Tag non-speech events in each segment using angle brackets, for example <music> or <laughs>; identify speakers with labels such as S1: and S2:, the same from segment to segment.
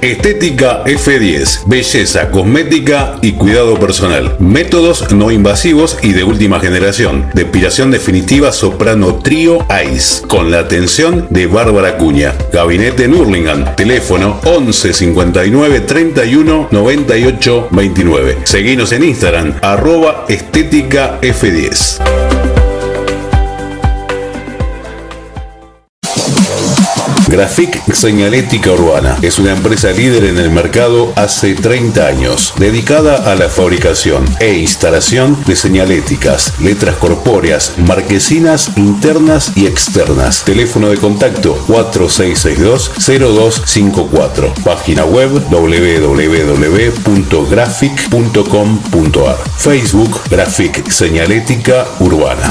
S1: Estética F10, belleza, cosmética y cuidado personal. Métodos no invasivos y de última generación. Depilación definitiva soprano trío ICE, con la atención de Bárbara Cuña. Gabinete Nurlingan, teléfono 11 59 31 98 29. Seguinos en Instagram, arroba estética F10. Grafic Señalética Urbana es una empresa líder en el mercado hace 30 años, dedicada a la fabricación e instalación de señaléticas, letras corpóreas, marquesinas internas y externas. Teléfono de contacto 4662-0254. Página web www.grafic.com.ar. Facebook Grafic Señalética Urbana.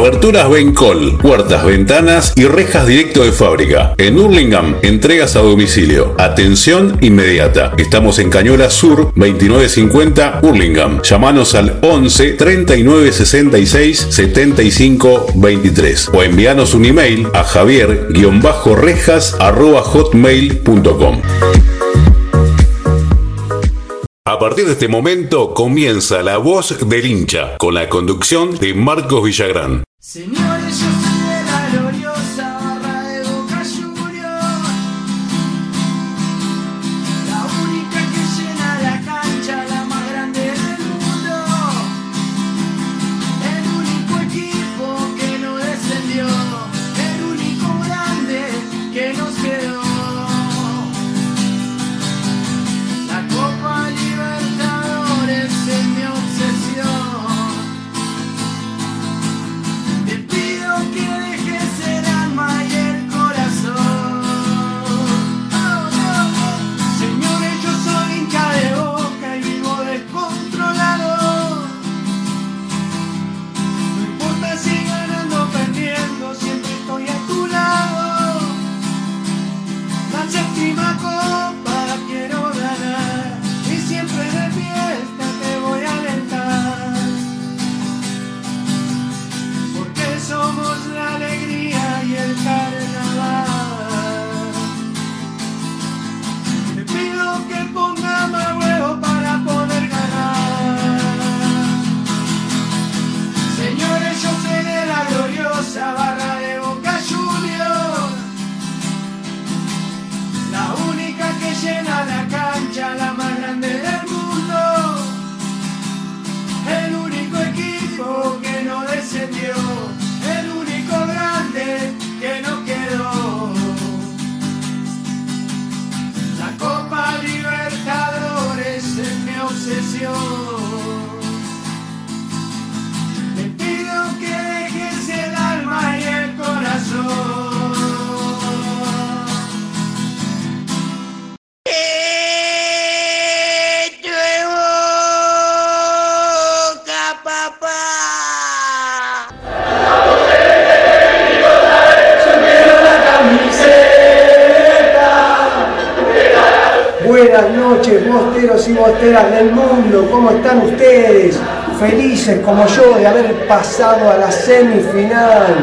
S1: Aberturas Bencol, puertas, ventanas y rejas directo de fábrica. En Hurlingham, entregas a domicilio. Atención inmediata. Estamos en Cañola Sur, 2950 Hurlingham. Llámanos al 11 39 66 75 23 o envíanos un email a javier-rejas. A partir de este momento comienza La Voz del Hincha, con la conducción de Marcos Villagrán.
S2: Señores, yo soy
S3: bosteras del mundo, ¿cómo están ustedes? Felices como yo de haber pasado a la semifinal.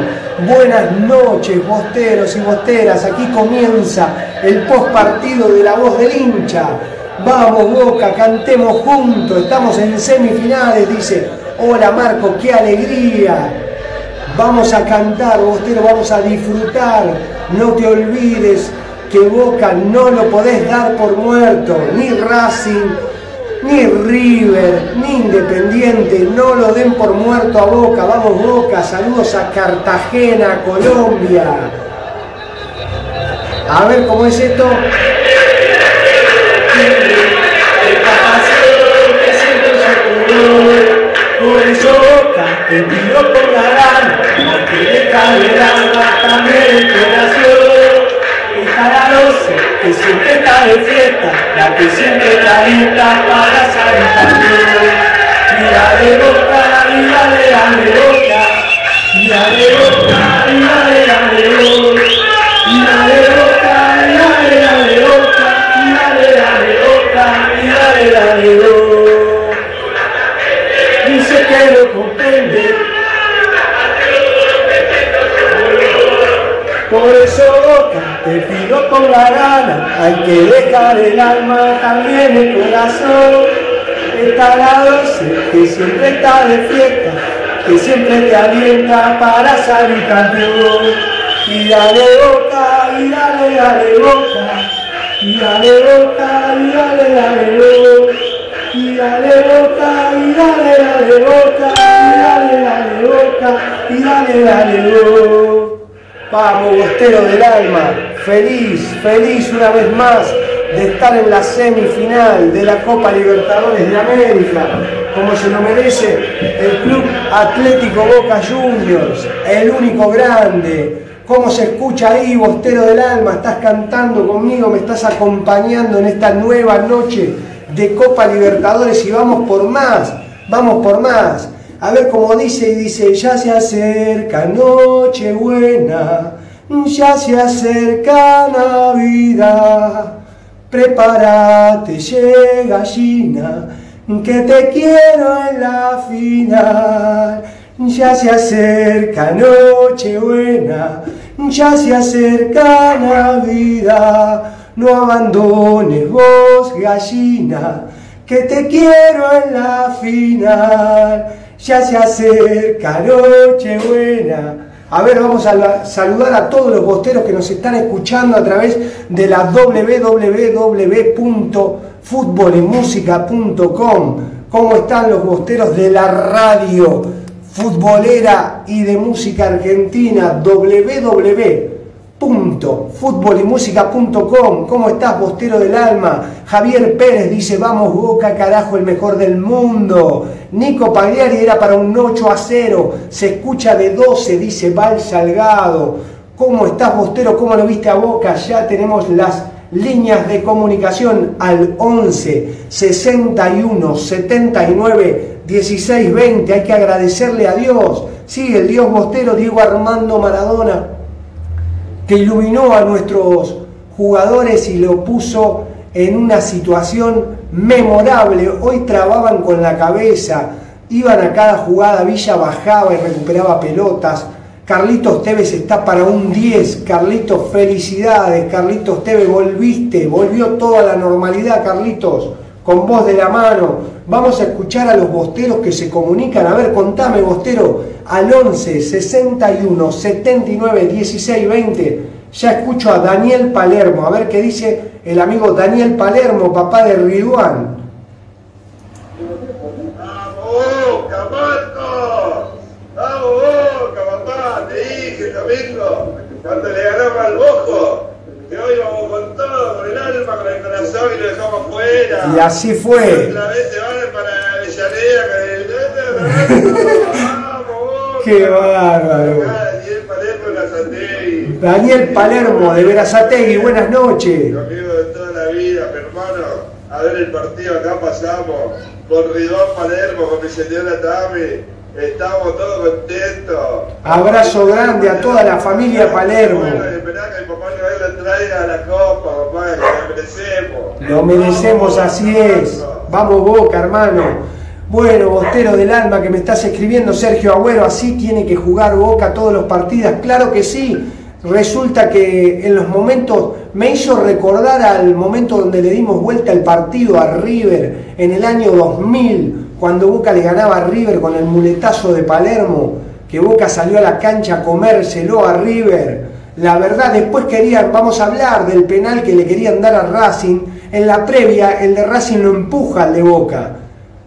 S3: Buenas noches, bosteros y bosteras. Aquí comienza el post partido de la voz del hincha. Vamos, Boca, cantemos juntos. Estamos en semifinales, dice. Hola, Marco, qué alegría. Vamos a cantar, Bostero, vamos a disfrutar. No te olvides que Boca no lo podés dar por muerto. Ni Racing, ni River, ni Independiente, no lo den por muerto a Boca, vamos Boca, saludos a Cartagena, Colombia. A ver cómo es esto.
S2: Por eso Boca te pido por la porque le el corazón. Está la que siempre está de fiesta, la que siempre está lista para salir campeón. Mira de boca, mira de boca, mira de boca, hay que dejar el alma, también el corazón. Está la doce, que siempre está de fiesta, que siempre te alienta para salir campeón. Y dale boca, y dale, dale boca, y dale boca, y dale, dale boca. Y dale boca, y dale, dale boca, y dale, dale boca, y dale, dale boca. Vamos, Bostero del alma, feliz, feliz una vez más de estar en la semifinal de la Copa Libertadores de América, como se lo merece el Club Atlético Boca Juniors, el único grande. ¿Cómo se escucha ahí, Bostero del alma? Estás cantando conmigo, me estás acompañando en esta nueva noche de Copa Libertadores y vamos por más, vamos por más. A ver cómo dice y dice, ya se acerca Nochebuena, ya se acerca Navidad. Prepárate, llega que te quiero en la final. Ya se acerca Nochebuena, ya se acerca Navidad. No abandones vos, gallina, que te quiero en la final. Ya se acerca Nochebuena. A ver, vamos a saludar a todos los bosteros que nos están escuchando a través de la www.futbolemusica.com. ¿Cómo están los bosteros de la radio futbolera y de música argentina? www.futbolymusica.com. ¿Cómo estás, bostero del alma? Javier Pérez dice, vamos Boca, carajo, el mejor del mundo. Nico Pagliari era para un 8 a 0. Se escucha de 12, dice Val Salgado. ¿Cómo estás, Bostero? ¿Cómo lo viste a Boca? Ya tenemos las líneas de comunicación al 11 61 79 16 20. Hay que agradecerle a Dios. Sí, el Dios Bostero, Diego Armando Maradona, que iluminó a nuestros jugadores y lo puso en una situación memorable. Hoy trababan con la cabeza, iban a cada jugada, Villa bajaba y recuperaba pelotas. Carlitos Tevez está para un 10. Carlitos, felicidades. Carlitos Tevez, volviste, volvió toda la normalidad, Carlitos, con voz de la mano. Vamos a escuchar a los bosteros que se comunican. A ver, contame, bostero, al 11 61 79 16 20. Ya escucho a Daniel Palermo. A ver qué dice el amigo Daniel Palermo, papá de Riduán.
S4: ¡Vamos, Boca, Marco! ¡Vamos, Boca, papá! Te dije el domingo, cuando le ganamos al Bojo, que hoy vamos con todo, con el alma, con el corazón y lo
S2: Y así fue.
S4: Otra vez van para.
S2: Qué bárbaro.
S4: Daniel Palermo
S2: de Verazategui, buenas noches.
S4: Mi amigo de toda la vida, mi hermano. A ver el partido acá pasamos. Con Ridón Palermo, con mi señora Tami. Estamos todos contentos.
S2: Abrazo grande a toda la familia Palermo.
S4: Bueno, esperá que mi papá Noel le traiga la copa, papá, merecemos.
S2: Lo merecemos, así es. Vamos Boca, hermano. Bueno, Bostero del Alma que me estás escribiendo, Sergio Agüero, así tiene que jugar Boca todos los partidos. Claro que sí. Resulta que en los momentos me hizo recordar al momento donde le dimos vuelta el partido a River en el año 2000, cuando Boca le ganaba a River con el muletazo de Palermo, que Boca salió a la cancha a comérselo a River. La verdad, después querían, vamos a hablar del penal que le querían dar a Racing. En la previa, el de Racing lo empuja al de Boca.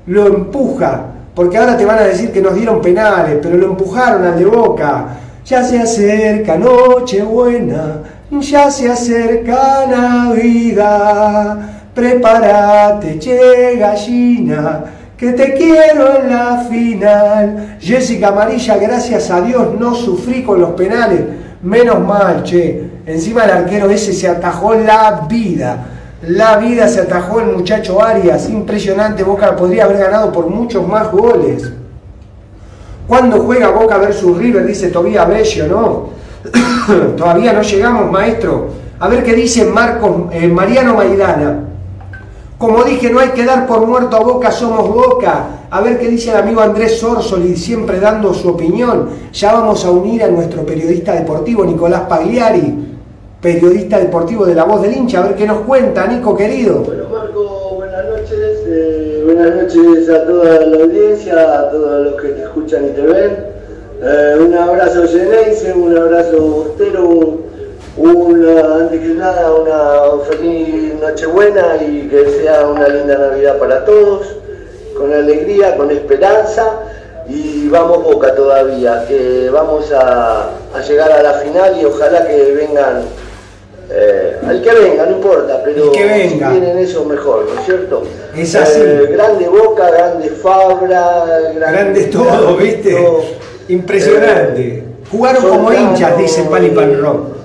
S2: Lo empuja. Porque ahora te van a decir que nos dieron penales, pero lo empujaron al de Boca. Ya se acerca Nochebuena, ya se acerca Navidad. Prepárate, che gallina, que te quiero en la final. Jessica Amarilla, gracias a Dios no sufrí con los penales. Menos mal, che. Encima el arquero ese se atajó la vida. La vida se atajó el muchacho Arias. Impresionante. Boca podría haber ganado por muchos más goles. ¿Cuándo juega Boca versus River? Dice Tobía Bello, ¿no? <coughs> Todavía no llegamos, maestro. A ver qué dice Marcos, eh, Mariano Maidana. Como dije, no hay que dar por muerto a Boca, somos Boca. A ver qué dice el amigo Andrés Sorsoli, siempre dando su opinión. Ya vamos a unir a nuestro periodista deportivo, Nicolás Pagliari, periodista deportivo de La Voz del Hincha. A ver qué nos cuenta, Nico querido.
S5: Bueno, Marco, buenas noches. Eh, buenas noches a toda la audiencia, a todos los que te escuchan y te ven. Eh, un abrazo Geneise, un abrazo Bostero, una, antes que nada una feliz Nochebuena y que sea una linda Navidad para todos, con alegría, con esperanza y vamos Boca todavía, que vamos a, a llegar a la final y ojalá que vengan, eh, al que venga, no importa, pero
S2: que venga.
S5: si tienen eso mejor, ¿no es cierto?
S2: Es así.
S5: Eh, grande Boca, grande Fabra, grande,
S2: Grande todo, ¿viste?
S5: todo.
S2: Impresionante.
S5: Eh,
S2: Jugaron como hinchas, dice Pali Pan Rock.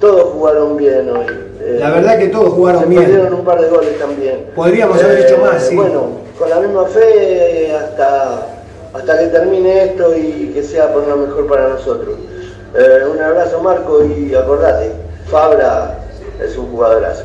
S5: Todos jugaron bien hoy. Eh,
S2: La verdad que todos jugaron
S5: se
S2: bien.
S5: perdieron un par de goles también. Eh,
S2: Podríamos haber hecho más, sí.
S5: Bueno, con la misma fe hasta, hasta que termine esto y que sea por lo mejor para nosotros. Eh, un abrazo Marco y acordate, Fabra es un jugadorazo.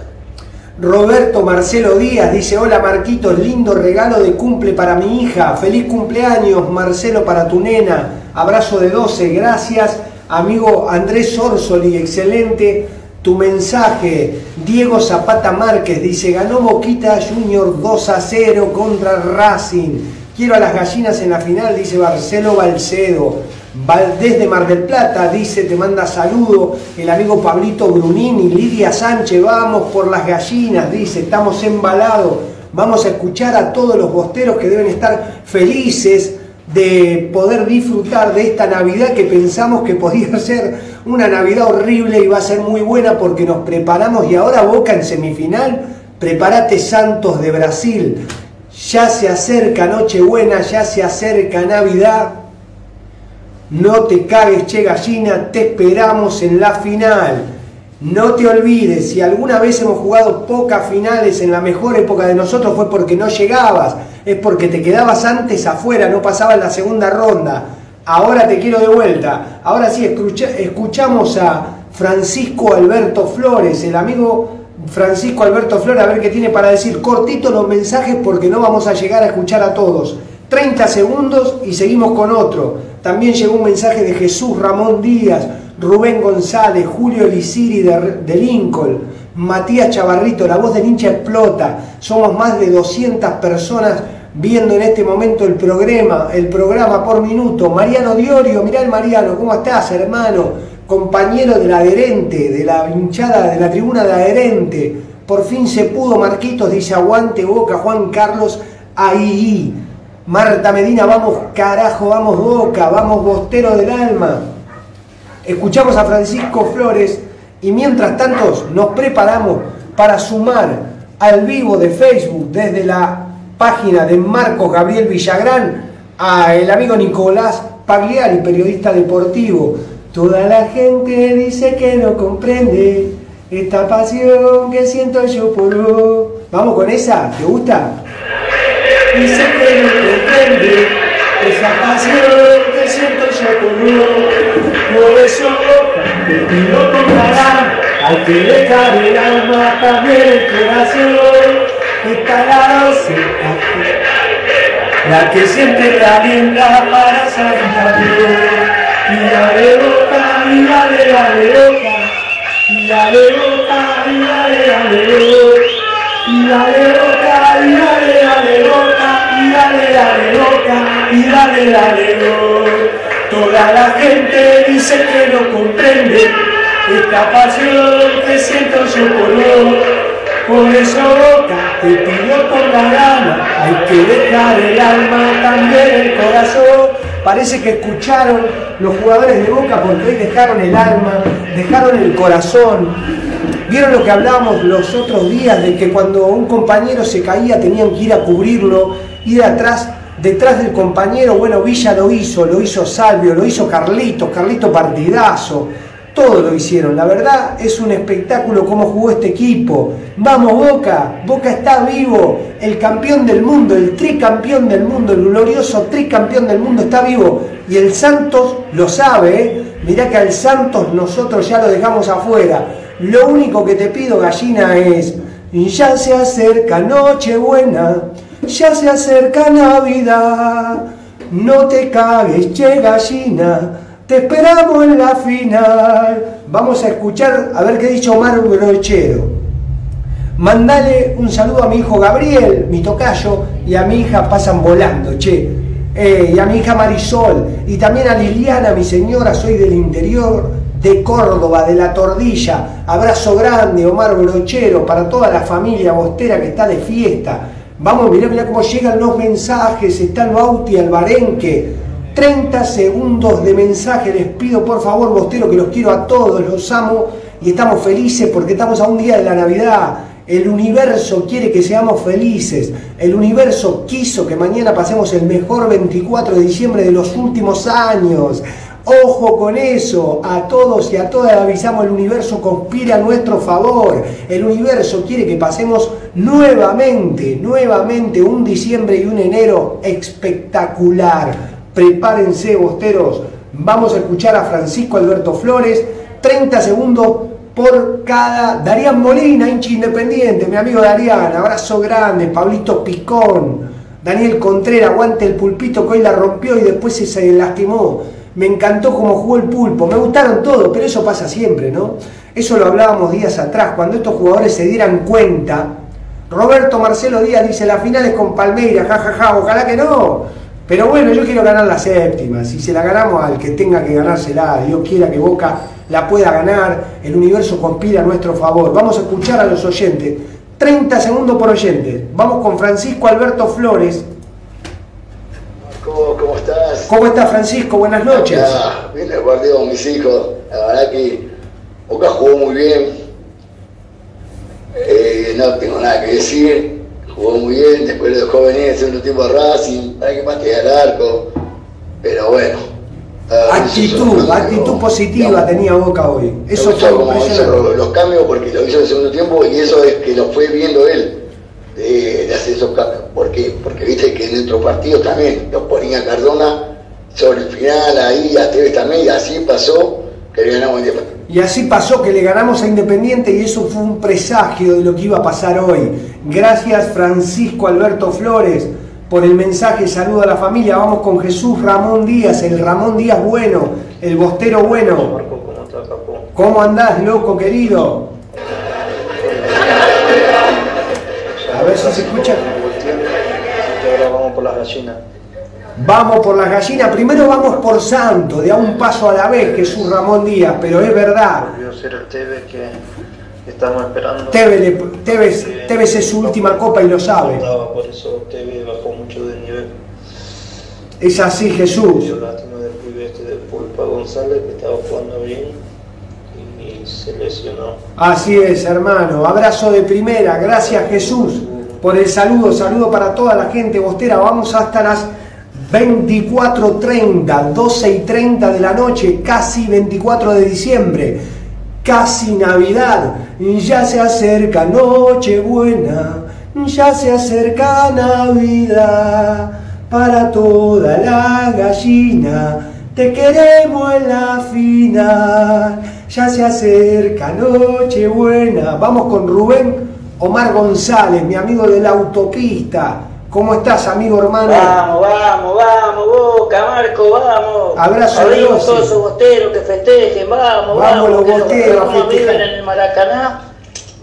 S2: Roberto Marcelo Díaz dice, hola Marquitos, lindo regalo de cumple para mi hija, feliz cumpleaños Marcelo para tu nena, abrazo de 12, gracias amigo Andrés Orsoli, excelente tu mensaje, Diego Zapata Márquez dice, ganó Boquita Junior 2 a 0 contra Racing, quiero a las gallinas en la final, dice Marcelo Balcedo, Valdés de Mar del Plata dice, te manda saludo, el amigo Pablito Brunini, Lidia Sánchez, vamos por las gallinas, dice, estamos embalados, vamos a escuchar a todos los bosteros que deben estar felices de poder disfrutar de esta Navidad que pensamos que podía <laughs> ser una Navidad horrible y va a ser muy buena porque nos preparamos y ahora Boca en semifinal, prepárate Santos de Brasil, ya se acerca Nochebuena, ya se acerca Navidad. No te cagues, che gallina, te esperamos en la final. No te olvides, si alguna vez hemos jugado pocas finales en la mejor época de nosotros fue porque no llegabas, es porque te quedabas antes afuera, no pasabas la segunda ronda. Ahora te quiero de vuelta. Ahora sí, escucha- escuchamos a Francisco Alberto Flores, el amigo Francisco Alberto Flores, a ver qué tiene para decir. Cortito los mensajes porque no vamos a llegar a escuchar a todos. 30 segundos y seguimos con otro. También llegó un mensaje de Jesús Ramón Díaz, Rubén González, Julio Elisiri de, de Lincoln, Matías Chavarrito, la voz del hincha explota. Somos más de 200 personas viendo en este momento el programa, el programa por minuto. Mariano Diorio, mirá el Mariano, ¿cómo estás, hermano? Compañero del adherente, de la hinchada, de la tribuna de adherente. Por fin se pudo, Marquitos, dice aguante boca, Juan Carlos, ahí. Marta Medina, vamos carajo, vamos boca, vamos bostero del alma. Escuchamos a Francisco Flores y mientras tanto nos preparamos para sumar al vivo de Facebook desde la página de Marcos Gabriel Villagrán a el amigo Nicolás Pagliari, periodista deportivo. Toda la gente dice que no comprende esta pasión que siento yo por vos. Vamos con esa, ¿te gusta? Dice que no comprende esa pasión que siento yo por vos. Por eso te pido con cara, hay que dejar el alma, también el corazón. Está la la que siempre calienta para salir Y dale boca, y dale, dale boca, y dale boca, y dale, dale boca. Y dale boca, y dale, dale boca, y dale, dale boca, y dale, dale boca. Toda la gente dice que no comprende esta pasión que siento yo por vos. Por eso boca, te pido con la gana, hay que dejar el alma, también el corazón. Parece que escucharon los jugadores de Boca porque hoy dejaron el alma, dejaron el corazón, ¿Vieron lo que hablábamos los otros días de que cuando un compañero se caía tenían que ir a cubrirlo ir atrás, detrás del compañero, bueno, Villa lo hizo, lo hizo Salvio, lo hizo Carlitos, Carlito partidazo, todo lo hicieron. La verdad es un espectáculo cómo jugó este equipo. Vamos Boca, Boca está vivo, el campeón del mundo, el tricampeón del mundo, el glorioso tricampeón del mundo está vivo. Y el Santos lo sabe, ¿eh? mirá que al Santos nosotros ya lo dejamos afuera. Lo único que te pido, gallina, es, ya se acerca Nochebuena, ya se acerca Navidad, no te cagues, che gallina, te esperamos en la final. Vamos a escuchar a ver qué ha dicho Omar Brochero. Mandale un saludo a mi hijo Gabriel, mi tocayo, y a mi hija pasan volando, che. Eh, y a mi hija Marisol, y también a Liliana, mi señora, soy del interior de Córdoba, de la Tordilla. Abrazo grande, Omar Brochero, para toda la familia bostera que está de fiesta. Vamos, mirá, mirá cómo llegan los mensajes. Está Bauti Albarenque. 30 segundos de mensaje. Les pido por favor, Bostero, que los quiero a todos, los amo y estamos felices porque estamos a un día de la Navidad. El universo quiere que seamos felices. El universo quiso que mañana pasemos el mejor 24 de diciembre de los últimos años. Ojo con eso, a todos y a todas avisamos, el universo conspira a nuestro favor. El universo quiere que pasemos nuevamente, nuevamente un diciembre y un enero espectacular. Prepárense, bosteros. Vamos a escuchar a Francisco Alberto Flores. 30 segundos por cada. Darían Molina, hincha independiente, mi amigo Darían. Abrazo grande. Pablito Picón. Daniel Contreras, aguante el pulpito que hoy la rompió y después se lastimó. Me encantó cómo jugó el pulpo. Me gustaron todos, pero eso pasa siempre, ¿no? Eso lo hablábamos días atrás, cuando estos jugadores se dieran cuenta. Roberto Marcelo Díaz dice, la final es con Palmeiras, jajaja, ja, ja, ojalá que no. Pero bueno, yo quiero ganar la séptima. Si se la ganamos al que tenga que ganársela, Dios quiera que Boca la pueda ganar, el universo conspira a nuestro favor. Vamos a escuchar a los oyentes. 30 segundos por oyente. Vamos con Francisco Alberto Flores.
S6: ¿Cómo, estás?
S2: ¿Cómo estás, Francisco? Buenas noches.
S6: Ah, bien el partido con mis hijos. La verdad que Boca jugó muy bien. Eh, no tengo nada que decir jugó muy bien, después lo dejó venir el segundo tiempo a Racing, para que más que al arco, pero bueno.
S2: Actitud, actitud positiva tenía Boca hoy. Eso fue
S6: como hizo los cambios porque lo hizo en el segundo tiempo y eso es que lo fue viendo él de, hacer esos cambios. ¿Por qué? Porque viste que en otro partido también lo ponía Cardona sobre el final ahí, a Tevez también, y así pasó que le ganamos Independiente.
S2: Y así pasó que le ganamos a Independiente y eso fue un presagio de lo que iba a pasar hoy. Gracias Francisco Alberto Flores por el mensaje, saludo a la familia. Vamos con Jesús Ramón Díaz, el Ramón Díaz bueno, el bostero bueno. ¿Cómo andás, loco querido? A ver si se escucha.
S7: Ahora vamos por las gallinas.
S2: Vamos por las gallinas, primero vamos por Santo, de a un paso a la vez, Jesús Ramón Díaz, pero es verdad.
S7: Volvió a ser el Tevez que estamos esperando.
S2: Tevez, es su última copa y lo sabe.
S7: Por eso Tevez bajó mucho de nivel.
S2: Es así, Jesús.
S7: Yo lástima del pibe este de Pulpa González que estaba jugando bien y se lesionó.
S2: Así es, hermano. Abrazo de primera. Gracias, Jesús, por el saludo. Saludo para toda la gente bostera. Vamos hasta las 24.30, 12 y 30 de la noche, casi 24 de diciembre, casi Navidad, ya se acerca Nochebuena, ya se acerca Navidad, para toda la gallina, te queremos en la final, ya se acerca Nochebuena. Vamos con Rubén Omar González, mi amigo de la autopista ¿Cómo estás, amigo hermano?
S8: Vamos, vamos, vamos, Boca, Marco, vamos.
S2: Abrazo
S8: Abrimos todos esos bosteros que festejen, vamos,
S2: vamos. Vamos los bosteros
S8: a viven en el Maracaná,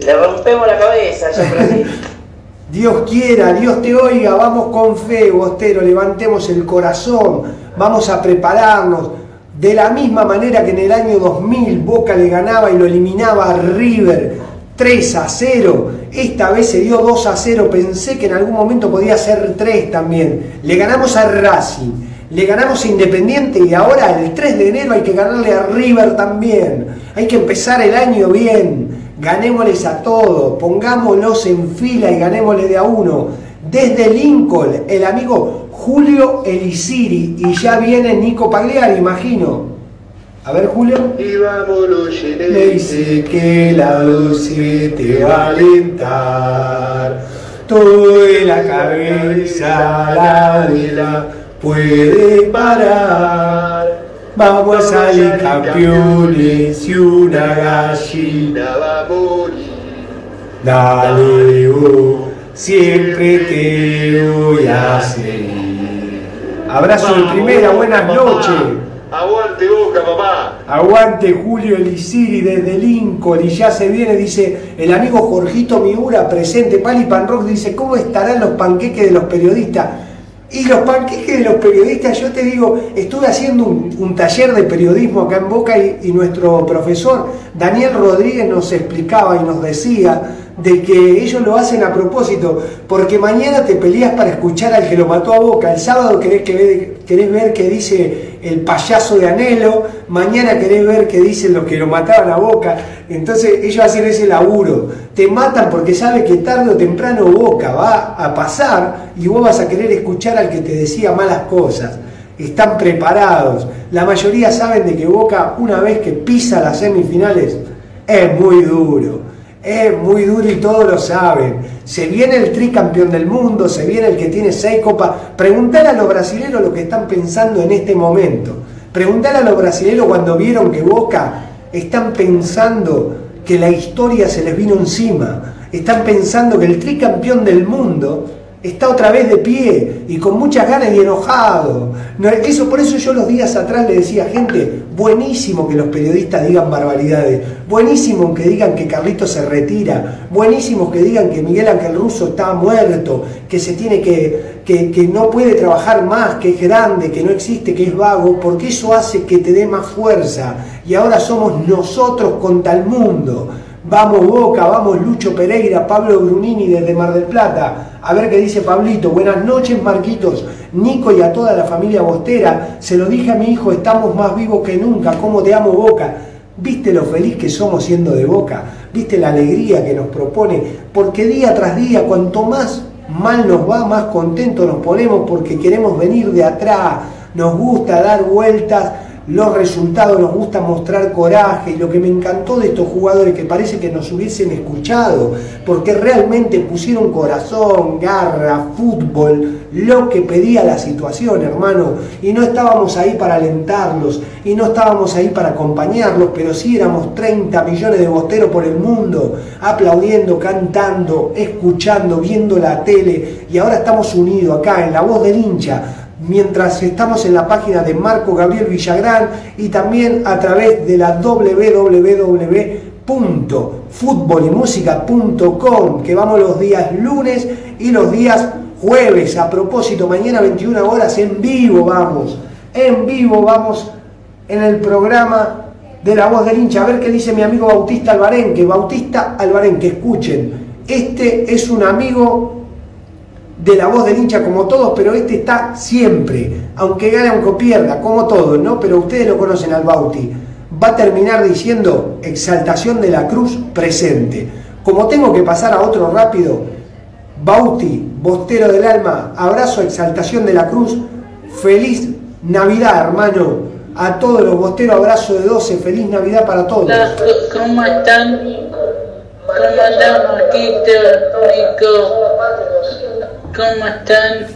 S8: le rompemos la cabeza a <laughs>
S2: Dios quiera, Dios te oiga, vamos con fe, bostero, levantemos el corazón, vamos a prepararnos. De la misma manera que en el año 2000 Boca le ganaba y lo eliminaba a River 3 a 0. Esta vez se dio 2 a 0. Pensé que en algún momento podía ser 3 también. Le ganamos a Racing, le ganamos a Independiente y ahora el 3 de enero hay que ganarle a River también. Hay que empezar el año bien. Ganémosles a todos, pongámoslos en fila y ganémosle de a uno. Desde Lincoln, el amigo Julio Elisiri. Y ya viene Nico Pagliari, imagino. A ver, Julio.
S9: Y vámonos,
S2: Le dice que la dulce te va a alentar. Todo en la cabeza la vela puede parar. Vamos a salir campeones y una gallina
S9: va a morir.
S2: Dale, oh, siempre te voy a seguir. Abrazo de primera, buenas noches.
S9: Aguante boca, papá.
S2: Aguante Julio Elisiri desde Lincoln y ya se viene, dice el amigo Jorgito Miura, presente, Pali Pan Rock, dice, ¿cómo estarán los panqueques de los periodistas? Y los panqueques de los periodistas, yo te digo, estuve haciendo un, taller de periodismo acá en Boca y, nuestro profesor Daniel Rodríguez nos explicaba y nos decía de que ellos lo hacen a propósito, porque mañana te peleas para escuchar al que lo mató a Boca, el sábado querés, que querés ver qué dice el payaso de Anhelo, mañana querés ver qué dicen los que lo mataban a Boca, entonces ellos hacen ese laburo, te matan porque saben que tarde o temprano Boca va a pasar y vos vas a querer escuchar al que te decía malas cosas. Están preparados. La mayoría saben de que Boca, una vez que pisa las semifinales, es muy duro. Es muy duro y todos lo saben. Se viene el tricampeón del mundo, se viene el que tiene seis copas. Preguntar a los brasileños lo que están pensando en este momento. Preguntar a los brasileños cuando vieron que Boca están pensando que la historia se les vino encima. Están pensando que el tricampeón del mundo está otra vez de pie y con muchas ganas y enojado. No, eso, por eso yo los días atrás le decía, gente, buenísimo que los periodistas digan barbaridades, buenísimo que digan que Carlito se retira, buenísimo que digan que Miguel Ángel Russo está muerto, que se tiene que, que, que no puede trabajar más, que es grande, que no existe, que es vago, porque eso hace que te dé más fuerza. Y ahora somos nosotros contra el mundo. Vamos Boca, vamos Lucho Pereira, Pablo Brunini desde Mar del Plata. A ver qué dice Pablito. Buenas noches, Marquitos. Nico y a toda la familia Bostera. Se lo dije a mi hijo, estamos más vivos que nunca. ¿Cómo te amo, Boca? ¿Viste lo feliz que somos siendo de Boca? ¿Viste la alegría que nos propone? Porque día tras día, cuanto más mal nos va, más contentos nos ponemos porque queremos venir de atrás. Nos gusta dar vueltas los resultados, nos gusta mostrar coraje y lo que me encantó de estos jugadores que parece que nos hubiesen escuchado, porque realmente pusieron corazón, garra, fútbol, lo que pedía la situación, hermano, y no estábamos ahí para alentarlos, y no estábamos ahí para acompañarlos, pero sí éramos 30 millones de bosteros por el mundo, aplaudiendo, cantando, escuchando, viendo la tele, y ahora estamos unidos acá en la voz del hincha, mientras estamos en la página de Marco Gabriel Villagrán y también a través de la www.futbolymusica.com que vamos los días lunes y los días jueves. A propósito, mañana 21 horas en vivo vamos, en vivo vamos en el programa de la voz del hincha. A ver qué dice mi amigo Bautista Albarenque. Bautista Albarenque, escuchen. Este es un amigo de la voz del hincha como todos, pero este está siempre, aunque gane, aunque pierda, como todos, ¿no? Pero ustedes lo conocen al Bauti. Va a terminar diciendo exaltación de la cruz presente. Como tengo que pasar a otro rápido, Bauti, bostero del alma, abrazo, exaltación de la cruz, feliz Navidad, hermano. A todos los bosteros, abrazo de 12, feliz Navidad para todos.
S10: ¿Cómo están? ¿Cómo? ¿Cómo están?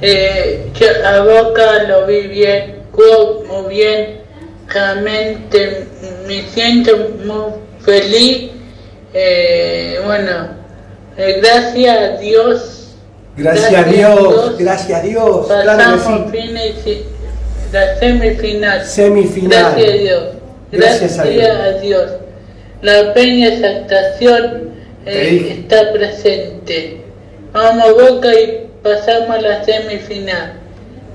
S10: Eh, yo a Boca lo vi bien, jugó muy bien, realmente me siento muy feliz. Eh, bueno, eh, gracias a Dios.
S2: Gracias a Dios, gracias a Dios. Claro que
S10: Pasamos
S2: sí.
S10: fines y- la semifinal.
S2: Semifinal.
S10: Gracias a Dios.
S2: Gracias a
S10: a Dios. La peña exaltación eh, está presente. Vamos Boca y pasamos a la semifinal.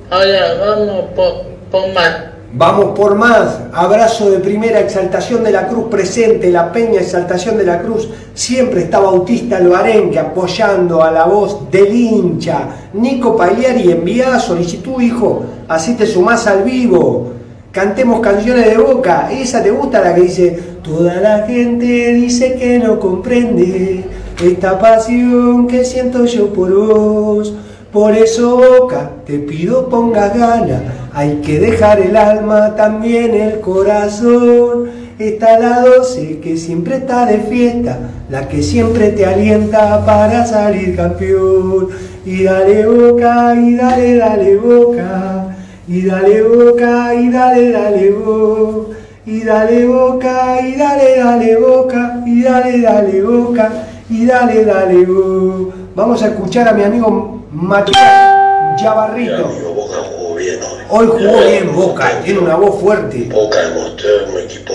S10: Ahora vamos por, por más.
S2: Vamos por más. Abrazo de primera, exaltación de la cruz presente, la peña, exaltación de la cruz. Siempre está Bautista Albarenque apoyando a la voz del hincha. Nico Pagliari envía solicitud, hijo. Así te sumás al vivo. Cantemos canciones de boca. Esa te gusta la que dice: Toda la gente dice que no comprende. Esta pasión que siento yo por vos. Por eso, Boca, te pido pongas gana, hay que dejar el alma, también el corazón. Está la 12 que siempre está de fiesta, la que siempre te alienta para salir campeón. Y dale boca, y dale, dale boca, y dale boca, y dale, dale boca. Y dale boca, y dale, dale boca, y dale, dale boca, y dale, dale boca. Vamos a escuchar a mi amigo Matías Yabarrito.
S11: Boca jugó bien
S2: Hoy jugó bien Boca, tiene una voz fuerte.
S11: Boca demostró un equipo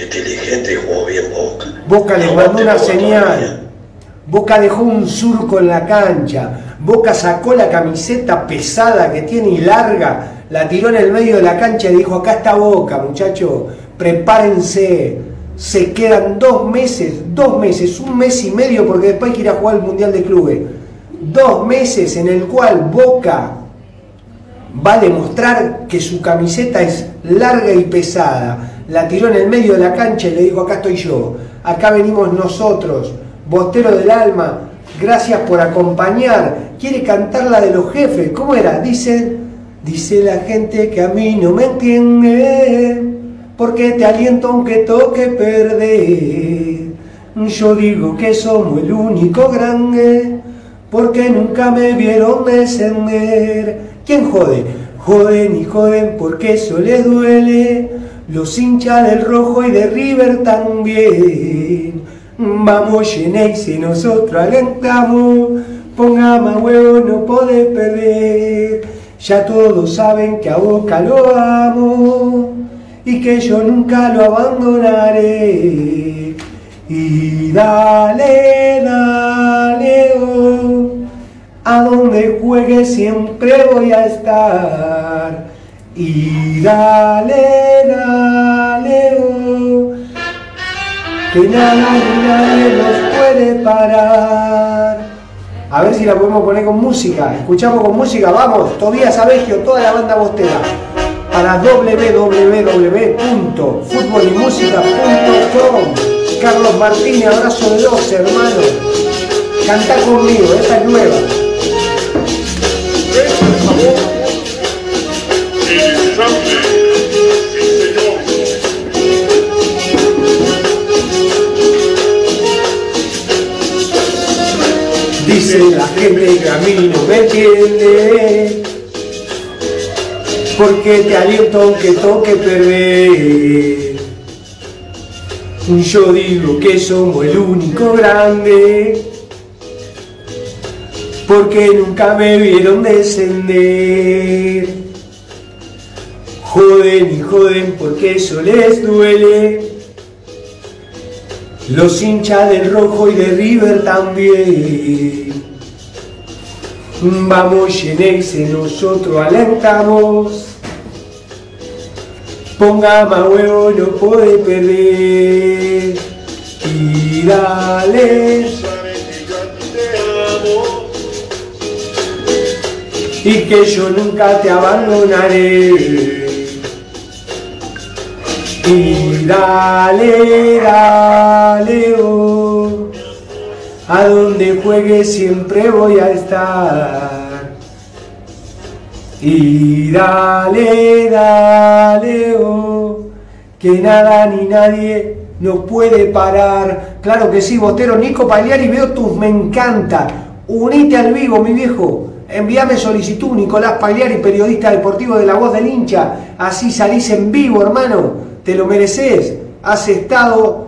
S11: inteligente y jugó bien Boca.
S2: Boca les mandó una señal. Boca dejó un surco en la cancha. Boca sacó la camiseta pesada que tiene y larga, la tiró en el medio de la cancha y dijo, acá está Boca, muchachos, prepárense. Se quedan dos meses, dos meses, un mes y medio, porque después hay jugar el Mundial de Clubes. Dos meses en el cual Boca va a demostrar que su camiseta es larga y pesada. La tiró en el medio de la cancha y le dijo, acá estoy yo, acá venimos nosotros, Bostero del Alma, gracias por acompañar. Quiere cantar la de los jefes, ¿cómo era? Dice, dice la gente que a mí no me entiende, porque te aliento aunque toque perder. Yo digo que somos el único grande, porque nunca me vieron descender. ¿Quién jode? Joden y joden porque eso les duele. Los hinchas del rojo y de River también. Vamos Geneise, nosotros alentamos. Ponga más no podés perder. Ya todos saben que a Boca lo amo y que yo nunca lo abandonaré. Y dale, dale, oh, a donde juegue siempre voy a estar. Y dale, dale, oh, que nada ni nadie nos puede parar. A ver si la podemos poner con música. Escuchamos con música, vamos. Tobías Abegio, toda la banda bostera. Para www.futbolymusica.com Carlos Martínez, abrazo de dos, hermano. Canta conmigo, esta es nueva. Dice la gente que a mí no me entiende, porque te aliento aunque toque perder. Yo digo que somos el único grande, porque nunca me vieron descender. Joden y joden porque eso les duele. Los hinchas del rojo y de River también. Vamos Geneise, nosotros alentamos. Ponga más huevo, no puede perder. Y dale. Y que yo nunca te abandonaré. Y dale, dale, oh, a donde juegue siempre voy a estar. Y dale, dale, oh, que nada ni nadie nos puede parar. Claro que sí, Botero, Nico Pagliari, veo tus me encanta. Unite al vivo, mi viejo. Envíame solicitud, Nicolás Pagliari, periodista deportivo de La Voz del Hincha. Así salís en vivo, hermano te lo mereces, has estado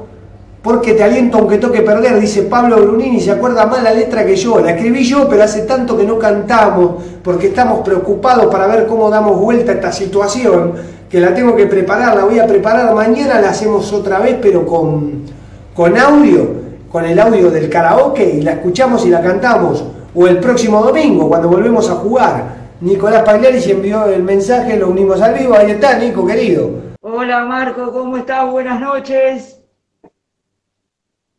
S2: porque te aliento aunque toque perder, dice Pablo Brunini, se acuerda más la letra que yo, la escribí yo, pero hace tanto que no cantamos, porque estamos preocupados para ver cómo damos vuelta a esta situación, que la tengo que preparar, la voy a preparar mañana, la hacemos otra vez, pero con, con audio, con el audio del karaoke, y la escuchamos y la cantamos, o el próximo domingo, cuando volvemos a jugar. Nicolás Pagliari se envió el mensaje, lo unimos al vivo, ahí está, Nico, querido.
S12: Hola Marco, ¿cómo estás? Buenas noches.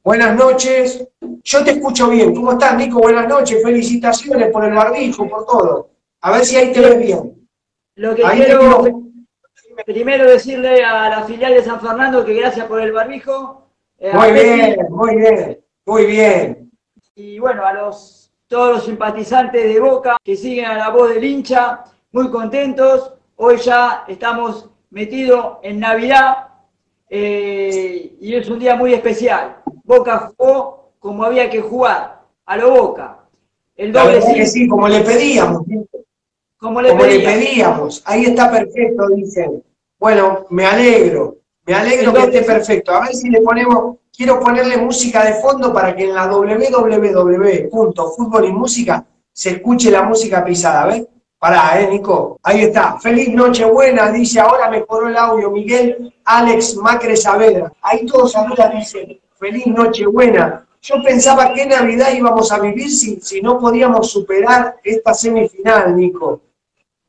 S2: Buenas noches. Yo te escucho bien. ¿Cómo estás, Nico? Buenas noches. Felicitaciones por el barbijo, por todo. A ver si ahí te ves bien.
S12: Lo que quiero primero decirle a la filial de San Fernando que gracias por el barbijo.
S2: muy bien, muy bien, muy bien.
S12: y bueno, a los, todos los simpatizantes de Boca que siguen a la voz del hincha, muy contentos. Hoy ya estamos metidos en Navidad eh, y es un día muy especial. Boca jugó como había que jugar, a lo Boca.
S2: El doble que sí, como le pedíamos. Como le, pedíamos. Ahí está perfecto, dicen. Bueno, me alegro. Me alegro que esté perfecto. A ver si le ponemos, quiero ponerle música de fondo para que en la www.fútbol y música se escuche la música pisada, ¿ves? Pará, eh, Nico. Ahí está. Feliz Nochebuena, dice, ahora mejoró el audio Miguel Alex Macre Saavedra. Ahí todos saludan, dice, feliz Nochebuena. Yo pensaba qué Navidad íbamos a vivir si, si no podíamos superar esta semifinal, Nico.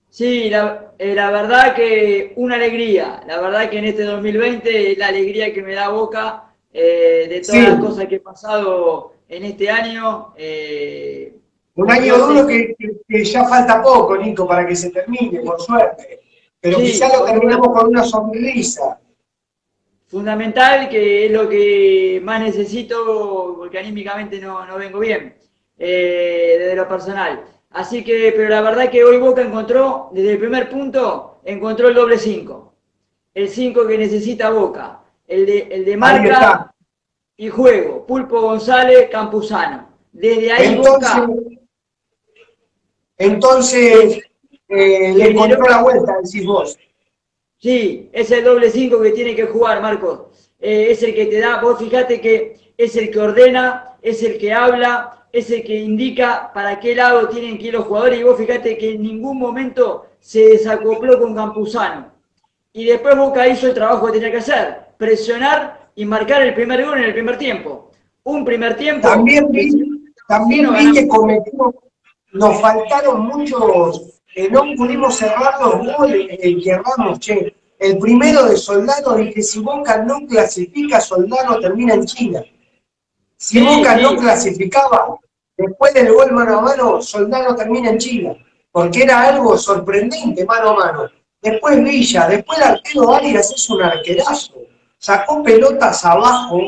S12: Sí, la, eh, la, verdad que una alegría, la verdad que en este 2020 es la alegría que me da boca eh, de todas las cosas que he pasado en este año.
S2: Eh, un año duro que, ya falta poco, Nico, para que se termine, por suerte. Pero quizás lo terminamos con una sonrisa.
S12: Fundamental, que es lo que más necesito, porque anímicamente no, no vengo bien, desde lo personal. Así que, pero la verdad que hoy Boca encontró, desde el primer punto, encontró el doble 5. El 5 que necesita Boca. El de, el de marca y juego. Pulpo González, Campuzano. Desde ahí Boca.
S2: Entonces, eh, le encontró la vuelta, decís vos.
S12: Sí, es el doble 5 que tiene que jugar, Marcos. Eh, es el que te da, vos fíjate que es el que ordena, es el que habla, es el que indica para qué lado tienen que ir los jugadores y vos fíjate que en ningún momento se desacopló con Campuzano. Y después Boca hizo el trabajo que tenía que hacer, presionar y marcar el primer gol en el primer tiempo. Un primer tiempo...
S2: También vi, también que cometimos, nos faltaron muchos, eh, no pudimos cerrar los goles que erramos, che. El primero de Soldado, dije, si Boca no clasifica, Soldado termina en China. Si Boca no clasificaba, después del gol mano a mano, Soldano termina en Chile, porque era algo sorprendente mano a mano. Después Villa, después el arquero Arias es un arquerazo. Sacó pelotas abajo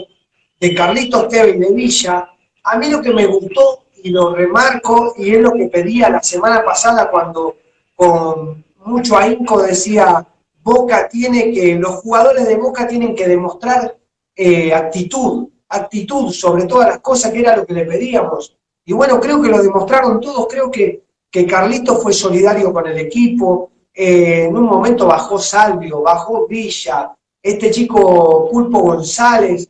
S2: de Carlitos Tevez de Villa. A mí lo que me gustó, y lo remarco, y es lo que pedía la semana pasada cuando con mucho ahínco decía, Boca tiene que, los jugadores de Boca tienen que demostrar eh, actitud, actitud sobre todas las cosas, que era lo que le pedíamos. Y bueno, creo que lo demostraron todos, creo que, que Carlito fue solidario con el equipo, eh, en un momento bajó Salvio, bajó Villa, este chico Pulpo González,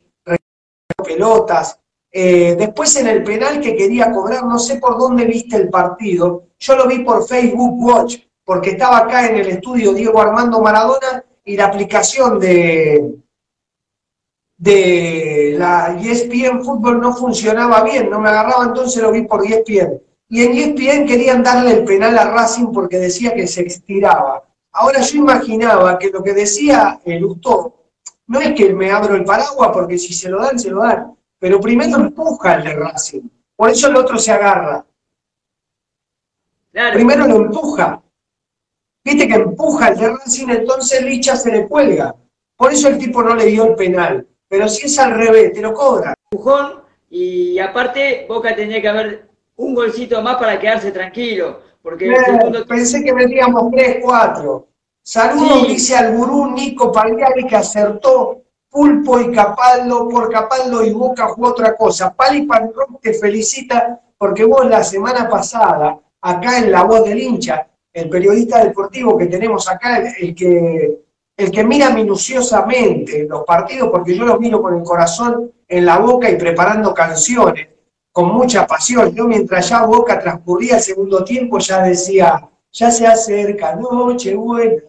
S2: pelotas. Eh, después en el penal que quería cobrar, no sé por dónde viste el partido, yo lo vi por Facebook Watch, porque estaba acá en el estudio Diego Armando Maradona y la aplicación de, de la ESPN Fútbol no funcionaba bien, no me agarraba, entonces lo vi por ESPN. Y en ESPN querían darle el penal a Racing porque decía que se estiraba. Ahora yo imaginaba que lo que decía el Ustó, no es que me abro el paraguas porque si se lo dan, se lo dan, pero primero empuja el de Racing, por eso el otro se agarra. Primero lo empuja. Viste que empuja el de Racing, entonces Licha se le cuelga. Por eso el tipo no le dio el penal. Pero si es al revés, te lo cobra.
S12: y aparte Boca tenía que haber un golcito más para quedarse tranquilo. Porque
S2: Pensé que metíamos 3, 4. Saludos, dice al gurú Nico Pagliari que acertó Pulpo y Capaldo, por Capaldo y Boca jugó otra cosa. Pali Panrock te felicita porque vos la semana pasada, acá en La Voz del Hincha, el periodista deportivo que tenemos acá, el que el que mira minuciosamente los partidos, porque yo los miro con el corazón en la boca y preparando canciones con mucha pasión. Yo mientras ya Boca transcurría el segundo tiempo ya decía, ya se acerca noche buena,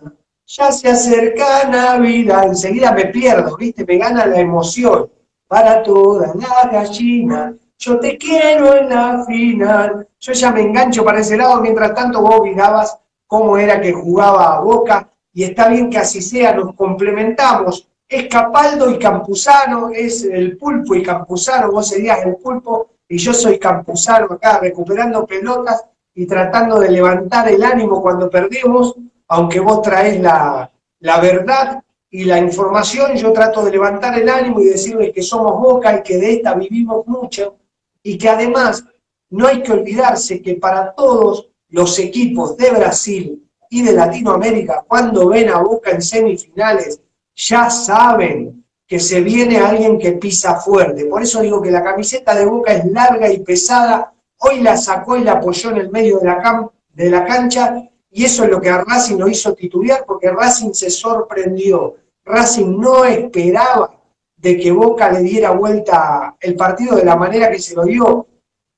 S2: ya se acerca Navidad. Enseguida me pierdo, ¿viste? Me gana la emoción. Para toda la gallina, yo te quiero en la final. Yo ya me engancho para ese lado, mientras tanto vos mirabas cómo era que jugaba a Boca y está bien que así sea, nos complementamos. Es Capaldo y Campuzano, es el pulpo y Campuzano, vos serías el pulpo y yo soy Campuzano acá, recuperando pelotas y tratando de levantar el ánimo cuando perdemos, aunque vos traes la, la verdad y la información, yo trato de levantar el ánimo y decirles que somos Boca y que de esta vivimos mucho, y que además no hay que olvidarse que para todos los equipos de Brasil y de Latinoamérica, cuando ven a Boca en semifinales, ya saben que se viene alguien que pisa fuerte. Por eso digo que la camiseta de Boca es larga y pesada. Hoy la sacó y la apoyó en el medio de la, de la cancha y eso es lo que a Racing lo hizo titular porque Racing se sorprendió. Racing no esperaba de que Boca le diera vuelta el partido de la manera que se lo dio.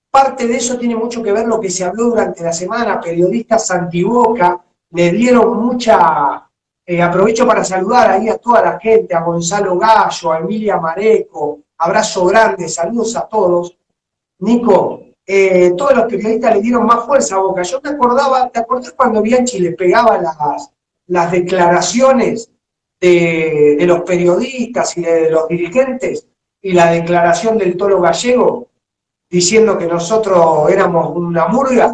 S2: Parte de eso tiene mucho que ver lo que se habló durante la semana. Periodistas antiboca le dieron mucha... eh, aprovecho para saludar ahí a toda la gente, a Gonzalo Gallo, a Emilia Mareco, abrazo grande, saludos a todos. Nico, eh, todos los periodistas le dieron más fuerza a Boca. Yo me acordaba, ¿te acordás cuando Bianchi le pegaba las, las declaraciones de, de los periodistas y de los dirigentes y la declaración del toro gallego diciendo que nosotros éramos una murga?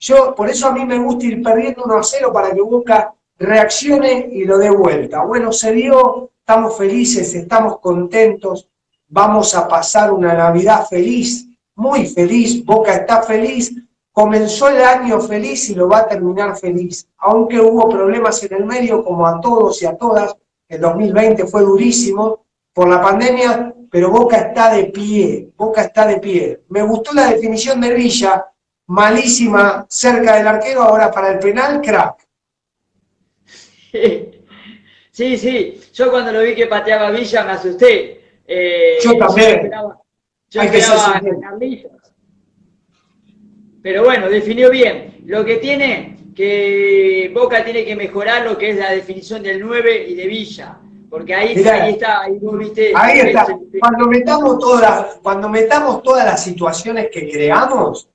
S2: Yo, por eso a mí me gusta ir perdiendo 1 a 0 para que Boca reaccione y lo dé vuelta. Bueno, se dio, estamos felices, estamos contentos, vamos a pasar una Navidad feliz, muy feliz, Boca está feliz, comenzó el año feliz y lo va a terminar feliz, aunque hubo problemas en el medio, como a todos y a todas, el 2020 fue durísimo por la pandemia, pero Boca está de pie, Boca está de pie. Me gustó la definición de Villa, malísima cerca del arquero, ahora para el penal, crack. <laughs>
S12: Sí, sí, yo cuando lo vi que pateaba Villa me asusté. Eh,
S2: Yo también.
S12: esperaba, yo esperaba Carlitos. Pero bueno, definió bien. Lo que tiene, que Boca tiene que mejorar lo que es la definición del 9 y de Villa. Porque ahí,
S2: Mirá.
S12: ahí está, ahí vos viste.
S2: Ahí está. Cuando metamos todas las, cuando metamos todas las situaciones que creamos,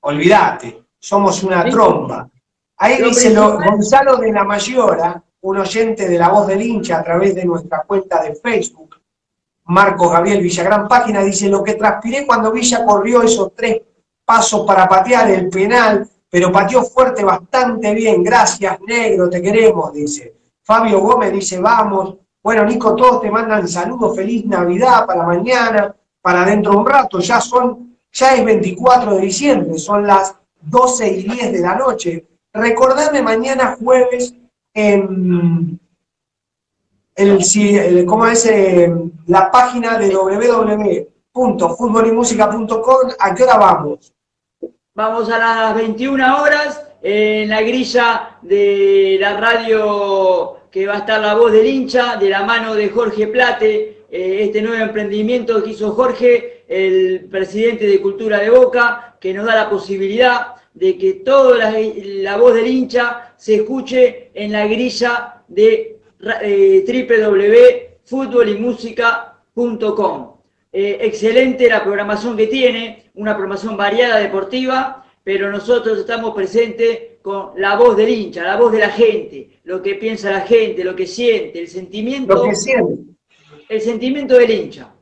S2: olvídate, somos una tromba. Ahí
S12: Lo
S2: dice lo- Gonzalo de la Mayora, un oyente de la voz del hincha a través de nuestra cuenta de Facebook, Marcos Gabriel Villagrán Página, dice lo que transpiré cuando Villa corrió esos tres pasos para patear el penal, pero pateó fuerte bastante bien. Gracias, negro, te queremos, dice. Fabio Gómez dice, vamos. Bueno, Nico, todos te mandan saludos, feliz Navidad para mañana, para dentro de un rato. Ya son, ya es 24 de diciembre, son las 12 y 10 de la noche. Recordame mañana jueves en el, el- ¿cómo es? Eh, la página de www.futbolymusica.com. ¿A qué hora vamos?
S12: Vamos a las 21 horas en la grilla de la radio que va a estar la voz del hincha, de la mano de Jorge Plate, eh, este nuevo emprendimiento que hizo Jorge, el presidente de Cultura de Boca, que nos da la posibilidad de que toda la, la voz del hincha se escuche en la grilla de eh, www.futbolymusica.com. Eh, excelente la programación que tiene, una programación variada deportiva, pero nosotros estamos presentes con la voz del hincha, la voz de la gente, lo que piensa la gente, lo que siente, el sentimiento,
S2: Lo que siente.
S12: el sentimiento del hincha.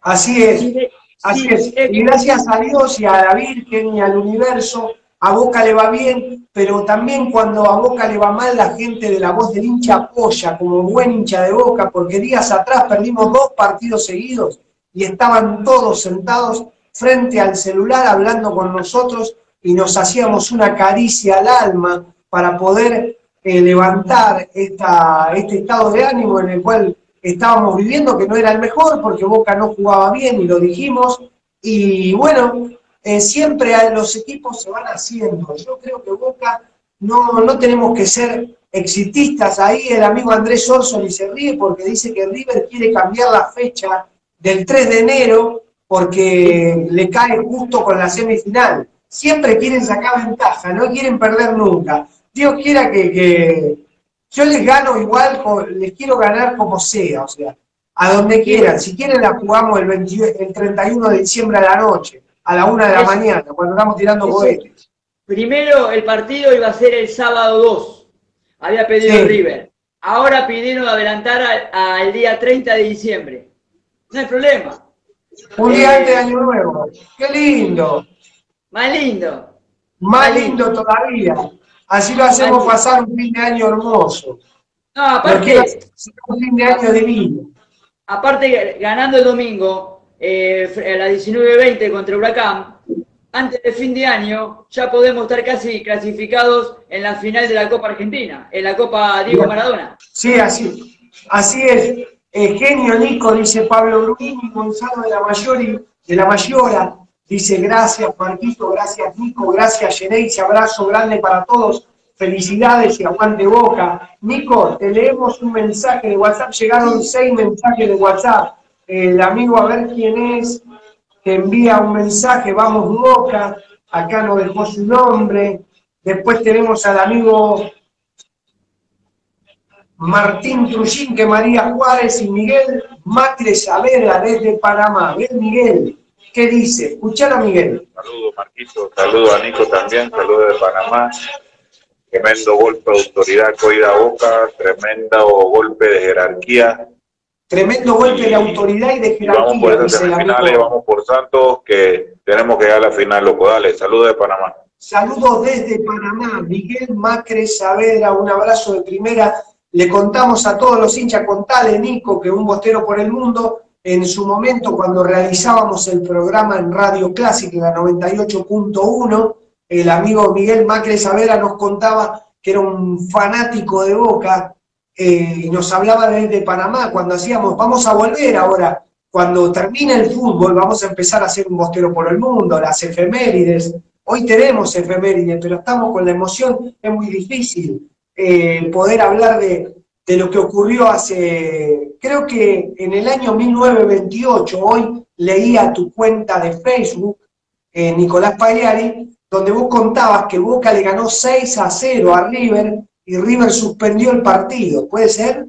S2: Así es.
S12: Sí,
S2: Así
S12: sí,
S2: es. Y gracias a Dios y a la Virgen y al universo, a Boca le va bien, pero también cuando a Boca le va mal, la gente de la voz del hincha apoya como buen hincha de Boca, porque días atrás perdimos dos partidos seguidos y estaban todos sentados frente al celular hablando con nosotros y nos hacíamos una caricia al alma para poder eh, levantar este estado de ánimo en el cual estábamos viviendo, que no era el mejor porque Boca no jugaba bien y lo dijimos. Y bueno, eh, siempre los equipos se van haciendo. Yo creo que Boca no, no tenemos que ser exitistas. Ahí el amigo Andrés Orsoli se ríe porque dice que River quiere cambiar la fecha del 3 de enero porque le cae justo con la semifinal. Siempre quieren sacar ventaja, no quieren perder nunca. Dios quiera que, que yo les gano igual, les quiero ganar como sea, o sea, a donde quieran. Si quieren la jugamos el, 20 el 31 de diciembre a la noche, a la una de la
S12: Eso-
S2: mañana, cuando estamos tirando
S12: eso-
S2: cohetes.
S12: Primero el partido iba a ser el sábado 2, había pedido
S2: Sí.
S12: River. Ahora pidieron adelantar al, día 30 de diciembre. No hay problema.
S2: Un día
S12: Eh,
S2: antes de Año Nuevo. ¡Qué lindo!
S12: Más lindo.
S2: Más lindo todavía. Así lo hacemos pasar un fin de año hermoso.
S12: No, aparte,
S2: un fin de año divino.
S12: aparte ganando el domingo, eh, a las 19.20 contra Huracán, antes de fin de año ya podemos estar casi clasificados en la final de la Copa Argentina, en la Copa Diego Maradona.
S2: Sí, así, así es. Eh, genio Nico, dice Pablo Bruni, Gonzalo de la Mayori, de la Mayora, dice gracias Marquito, gracias Nico, gracias Geneise, abrazo grande para todos, felicidades y aguante boca. Nico, te leemos un mensaje de WhatsApp, llegaron seis mensajes de WhatsApp. El amigo, a ver quién es, que envía un mensaje, vamos boca, acá nos dejó su nombre. Después tenemos al amigo Martín Trujín, que María Juárez y Miguel Macre Saavedra desde Panamá. Bien, Miguel, ¿qué dice? Escuchar a Miguel.
S13: Saludos, Marquito. Saludos a Nico también. Saludos de Panamá. Tremendo golpe de autoridad que da Boca. Tremendo golpe de jerarquía.
S2: Tremendo golpe de autoridad y de
S13: Y vamos por
S2: jerarquía,
S13: esas semifinales, vamos por Santos, que tenemos que llegar a la final, loco. Dale, saludos de Panamá.
S2: Saludos desde Panamá, Miguel Macre Saavedra, un abrazo de primera. Le contamos a todos los hinchas, contale Nico, que un bostero por el mundo, en su momento cuando realizábamos el programa en Radio Clásica, en la 98.1, el amigo Miguel Macre Saavedra nos contaba que era un fanático de Boca eh, y nos hablaba desde Panamá cuando hacíamos, vamos a volver ahora, cuando termine el fútbol, vamos a empezar a hacer un bostero por el mundo, las efemérides. Hoy tenemos efemérides, pero estamos con la emoción, es muy difícil eh, poder hablar de, de lo que ocurrió hace, creo que en el año 1928, hoy leía tu cuenta de Facebook, eh, Nicolás Pagliari, donde vos contabas que Boca le ganó 6 a 0 a River y River suspendió el partido, ¿puede ser?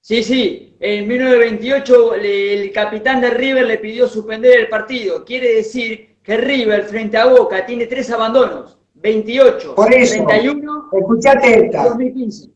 S12: Sí, sí, en 1928 le- el capitán de River le pidió suspender el partido. Quiere decir que River frente a Boca tiene tres abandonos, 28,
S2: Por eso,
S12: 31
S2: escuchate esta.
S12: 2015.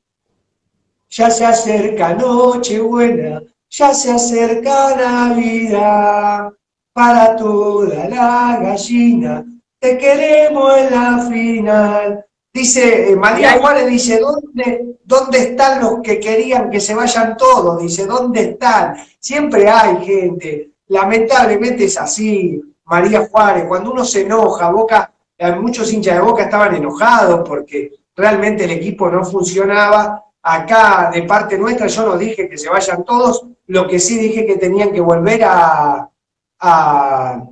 S2: Ya se acerca Nochebuena, ya se acerca Navidad, para toda la gallina, te queremos en la final. Dice, eh, María Juárez dice, ¿dónde, ¿dónde están los que querían que se vayan todos? Dice, ¿dónde están? Siempre hay gente, lamentablemente es así, María Juárez, cuando uno se enoja, Boca, eh, muchos hinchas de Boca estaban enojados porque realmente el equipo no funcionaba, acá de parte nuestra yo no dije que se vayan todos, lo que sí dije que tenían que volver a, a,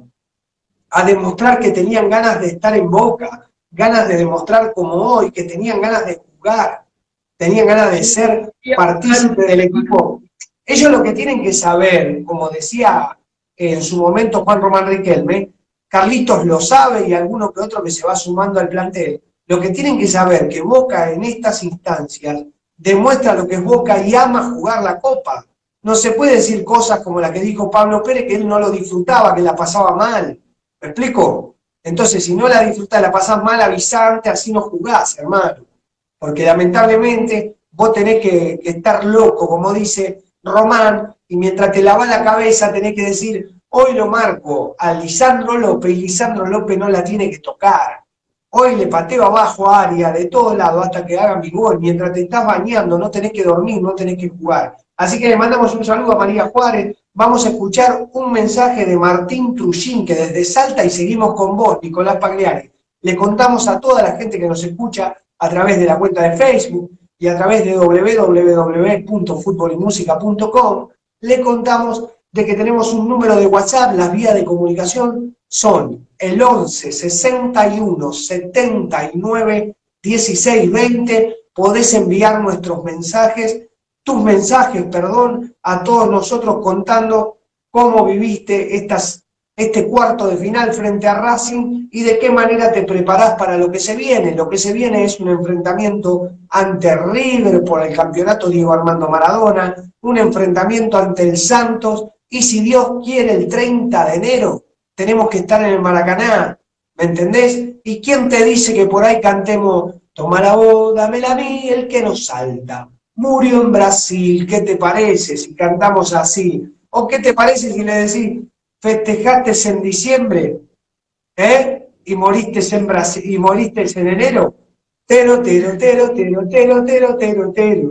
S2: a demostrar que tenían ganas de estar en boca, ganas de demostrar como hoy, que tenían ganas de jugar, tenían ganas de ser partícipe del equipo. Ellos lo que tienen que saber, como decía en su momento Juan Román Riquelme, Carlitos lo sabe y alguno que otro que se va sumando al plantel, lo que tienen que saber que Boca en estas instancias demuestra lo que es Boca y ama jugar la copa. No se puede decir cosas como la que dijo Pablo Pérez, que él no lo disfrutaba, que la pasaba mal. ¿Me explico? Entonces, si no la disfrutás, la pasás mal, avisante, así no jugás, hermano. Porque lamentablemente vos tenés que, estar loco, como dice Román, y mientras te lavas la cabeza tenés que decir, hoy lo marco a Lisandro López, y Lisandro López no la tiene que tocar. Hoy le pateo abajo a área de todos lados hasta que hagan mi gol. Mientras te estás bañando, no tenés que dormir, no tenés que jugar. Así que le mandamos un saludo a María Juárez. Vamos a escuchar un mensaje de Martín Trujín, que desde Salta, y seguimos con vos, Nicolás Pagliari. Le contamos a toda la gente que nos escucha a través de la cuenta de Facebook y a través de www.futbolymusica.com, le contamos de que tenemos un número de WhatsApp, las vías de comunicación son el 11 61 79 16 20. Podés enviar nuestros mensajes, tus mensajes, perdón, a todos nosotros contando cómo viviste este cuarto de final frente a Racing y de qué manera te preparás para lo que se viene. Lo que se viene es un enfrentamiento ante River por el campeonato Diego Armando Maradona, un enfrentamiento ante el Santos y si Dios quiere el 30 de enero tenemos que estar en el Maracaná, ¿me entendés? ¿Y quién te dice que por ahí cantemos Toma la voz, dámela a mí, el que nos salta? Murió en Brasil, ¿qué te parece si cantamos así? ¿O qué te parece si le decís, festejaste en diciembre, ¿eh? Y moriste en Brasil, y moriste en enero? Tero, tero, tero, tero, tero, tero, tero, tero.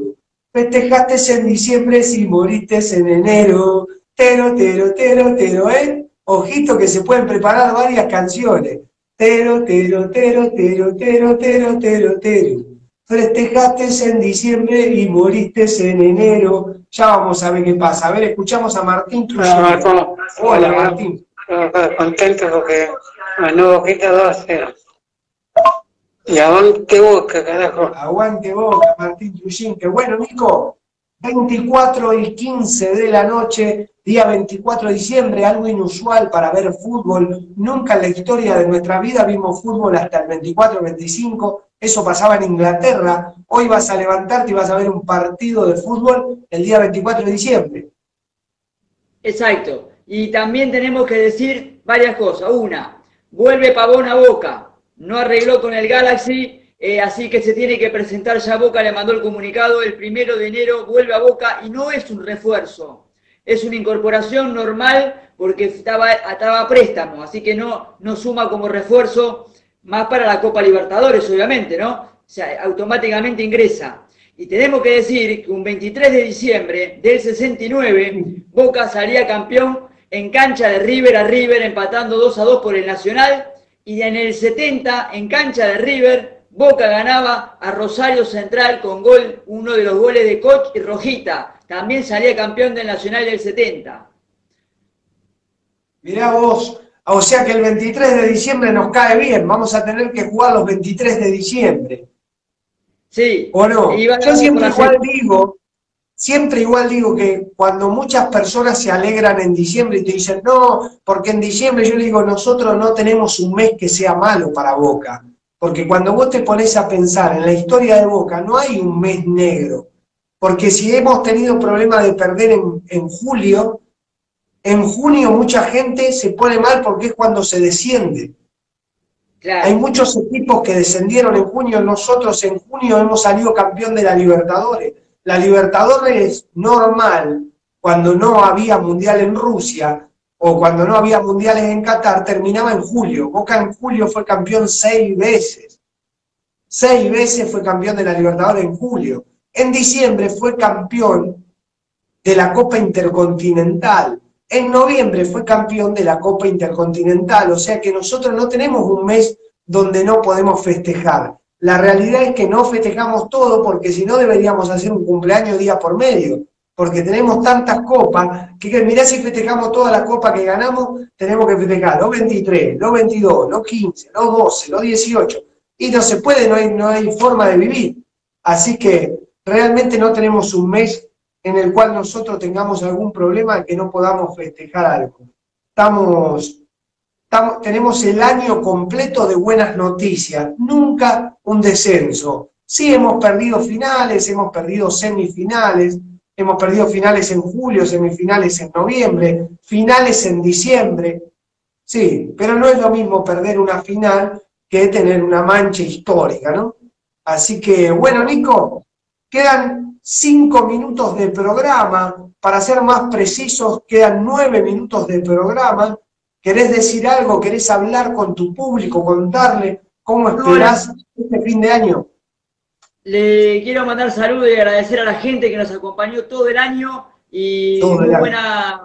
S2: Festejaste en diciembre si moriste en enero. Tero, tero, tero, tero, ¿eh? Ojito que se pueden preparar varias canciones. Tero, tero, tero, tero, tero, tero, tero, tero. Festejaste en diciembre y moriste en enero. Ya vamos a ver qué pasa. A ver, escuchamos a Martín.
S14: Hola, Marco.
S2: Hola, Martín.
S14: Contento porque ganó Boquita 2 a 0. Y aguante Boca, carajo.
S2: Aguante Boca, Martín Trujillo. Que bueno, Nico. 24 y 15 de la noche, día 24 de diciembre, algo inusual para ver fútbol. Nunca en la historia de nuestra vida vimos fútbol hasta el 24 25. Eso pasaba en Inglaterra. Hoy vas a levantarte y vas a ver un partido de fútbol el día 24 de diciembre.
S12: Exacto. Y también tenemos que decir varias cosas. Una, vuelve Pavón a Boca. No arregló con el Galaxy, eh, así que se tiene que presentar ya Boca. Le mandó el comunicado. El primero de enero vuelve a Boca y no es un refuerzo. Es una incorporación normal porque estaba, estaba a préstamo. Así que no, no suma como refuerzo más para la Copa Libertadores, obviamente, ¿no? O sea, automáticamente ingresa. Y tenemos que decir que un 23 de diciembre del 69, Boca salía campeón en cancha de River a River, empatando 2 a 2 por el Nacional. Y en el 70, en cancha de River, Boca ganaba a Rosario Central con gol, uno de los goles de Koch y Rojita. También salía campeón del Nacional del 70.
S2: Mirá vos, o sea que el 23 de diciembre nos cae bien, vamos a tener que jugar los 23 de diciembre.
S12: Sí.
S2: ¿O no? Yo siempre igual digo, siempre igual digo que cuando muchas personas se alegran en diciembre y te dicen, no, porque en diciembre yo le digo, nosotros no tenemos un mes que sea malo para Boca. Porque cuando vos te pones a pensar en la historia de Boca, no hay un mes negro. Porque si hemos tenido problemas de perder en, en julio, en junio mucha gente se pone mal porque es cuando se desciende. Hay muchos equipos que descendieron en junio, nosotros en junio hemos salido campeón de la Libertadores. La Libertadores normal, cuando no había mundial en Rusia o cuando no había mundiales en Qatar, terminaba en julio. Boca en julio fue campeón seis veces. Seis veces fue campeón de la Libertadores en julio. En diciembre fue campeón de la Copa Intercontinental. En noviembre fue campeón de la Copa Intercontinental, o sea que nosotros no tenemos un mes donde no podemos festejar. La realidad es que no festejamos todo porque si no deberíamos hacer un cumpleaños día por medio, porque tenemos tantas copas que, mirá si festejamos todas las copas que ganamos, tenemos que festejar los 23, los 22, los 15, los 12, los 18, y no se puede, no hay, no hay forma de vivir. Así que realmente no tenemos un mes en el cual nosotros tengamos algún problema que no podamos festejar algo. Estamos, tenemos el año completo de buenas noticias, nunca un descenso. Sí hemos perdido finales, hemos perdido semifinales, hemos perdido finales en julio, semifinales en noviembre, finales en diciembre. Sí, pero no es lo mismo perder una final que tener una mancha histórica, ¿no? Así que, bueno, Nico, quedan cinco minutos de programa. Para ser más precisos, quedan nueve minutos de programa. ¿Querés decir algo? ¿Querés hablar con tu público? Contarle cómo esperás este fin de año.
S12: Le quiero mandar saludos y agradecer a la gente que nos acompañó todo el año y
S2: Todo el
S12: muy
S2: año.
S12: buena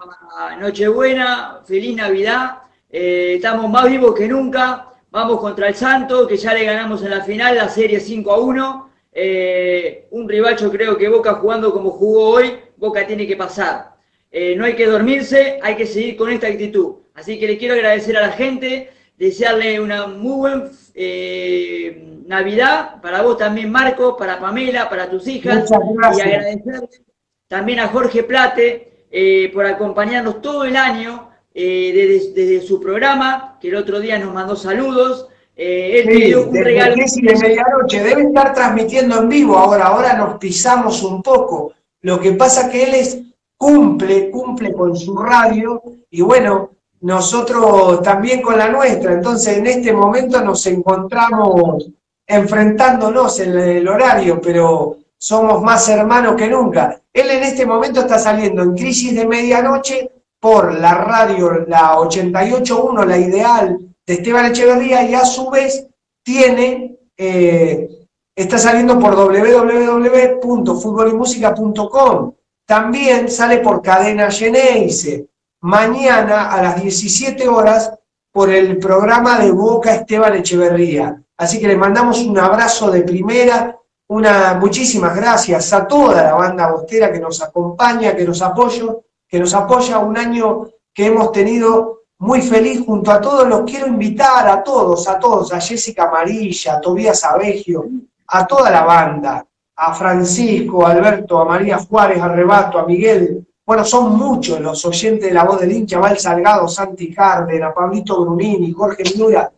S12: Nochebuena, feliz Navidad. Eh, estamos más vivos que nunca. Vamos contra el Santo, que ya le ganamos en la final la serie 5 a 1. Eh, un rival, yo creo que Boca jugando como jugó hoy, Boca tiene que pasar. Eh, no hay que dormirse, hay que seguir con esta actitud. Así que le quiero agradecer a la gente, desearle una muy buena Navidad, para vos también, Marco, para Pamela, para tus hijas. Y agradecerle también a Jorge Plate eh, por acompañarnos todo el año eh, desde, desde su programa, que el otro día nos mandó saludos. Eh, él
S2: Sí,
S12: pidió un
S2: desde
S12: regalo.
S2: 10 y de medianoche. Debe estar transmitiendo en vivo ahora. Ahora nos pisamos un poco. Lo que pasa que él es, cumple, cumple con su radio y bueno, nosotros también con la nuestra. Entonces en este momento nos encontramos enfrentándonos en el horario, pero somos más hermanos que nunca. Él en este momento está saliendo en crisis de medianoche por la radio, la 88.1, la ideal de Esteban Echeverría, y a su vez tiene, eh, está saliendo por www.futbolymusica.com. también sale por cadena Geneise. Mañana a las 17 horas por el programa de Boca Esteban Echeverría. Así que le mandamos un abrazo de primera, una, muchísimas gracias a toda la banda bostera que nos acompaña, que nos apoya, que nos apoya un año que hemos tenido muy feliz junto a todos. Los quiero invitar a todos, a todos, a Jessica Amarilla, a Tobías Abegio, a toda la banda, a Francisco, a Alberto, a María Juárez, a Rebato, a Miguel. Bueno, son muchos los oyentes de la voz del hincha, Val Salgado, Santi Harden, a Pablito Brunini, Jorge Miura.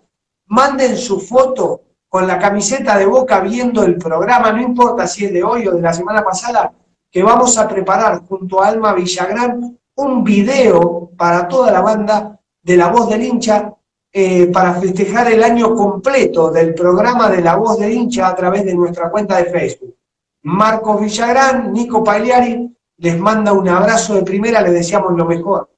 S2: Manden su foto con la camiseta de boca viendo el programa, no importa si es de hoy o de la semana pasada, que vamos a preparar junto a Alma Villagrán un video para toda la banda de La Voz del Hincha eh, para festejar el año completo del programa de La Voz del Hincha a través de nuestra cuenta de Facebook. Marcos Villagrán, Nico Pagliari, les manda un abrazo de primera, les deseamos lo mejor.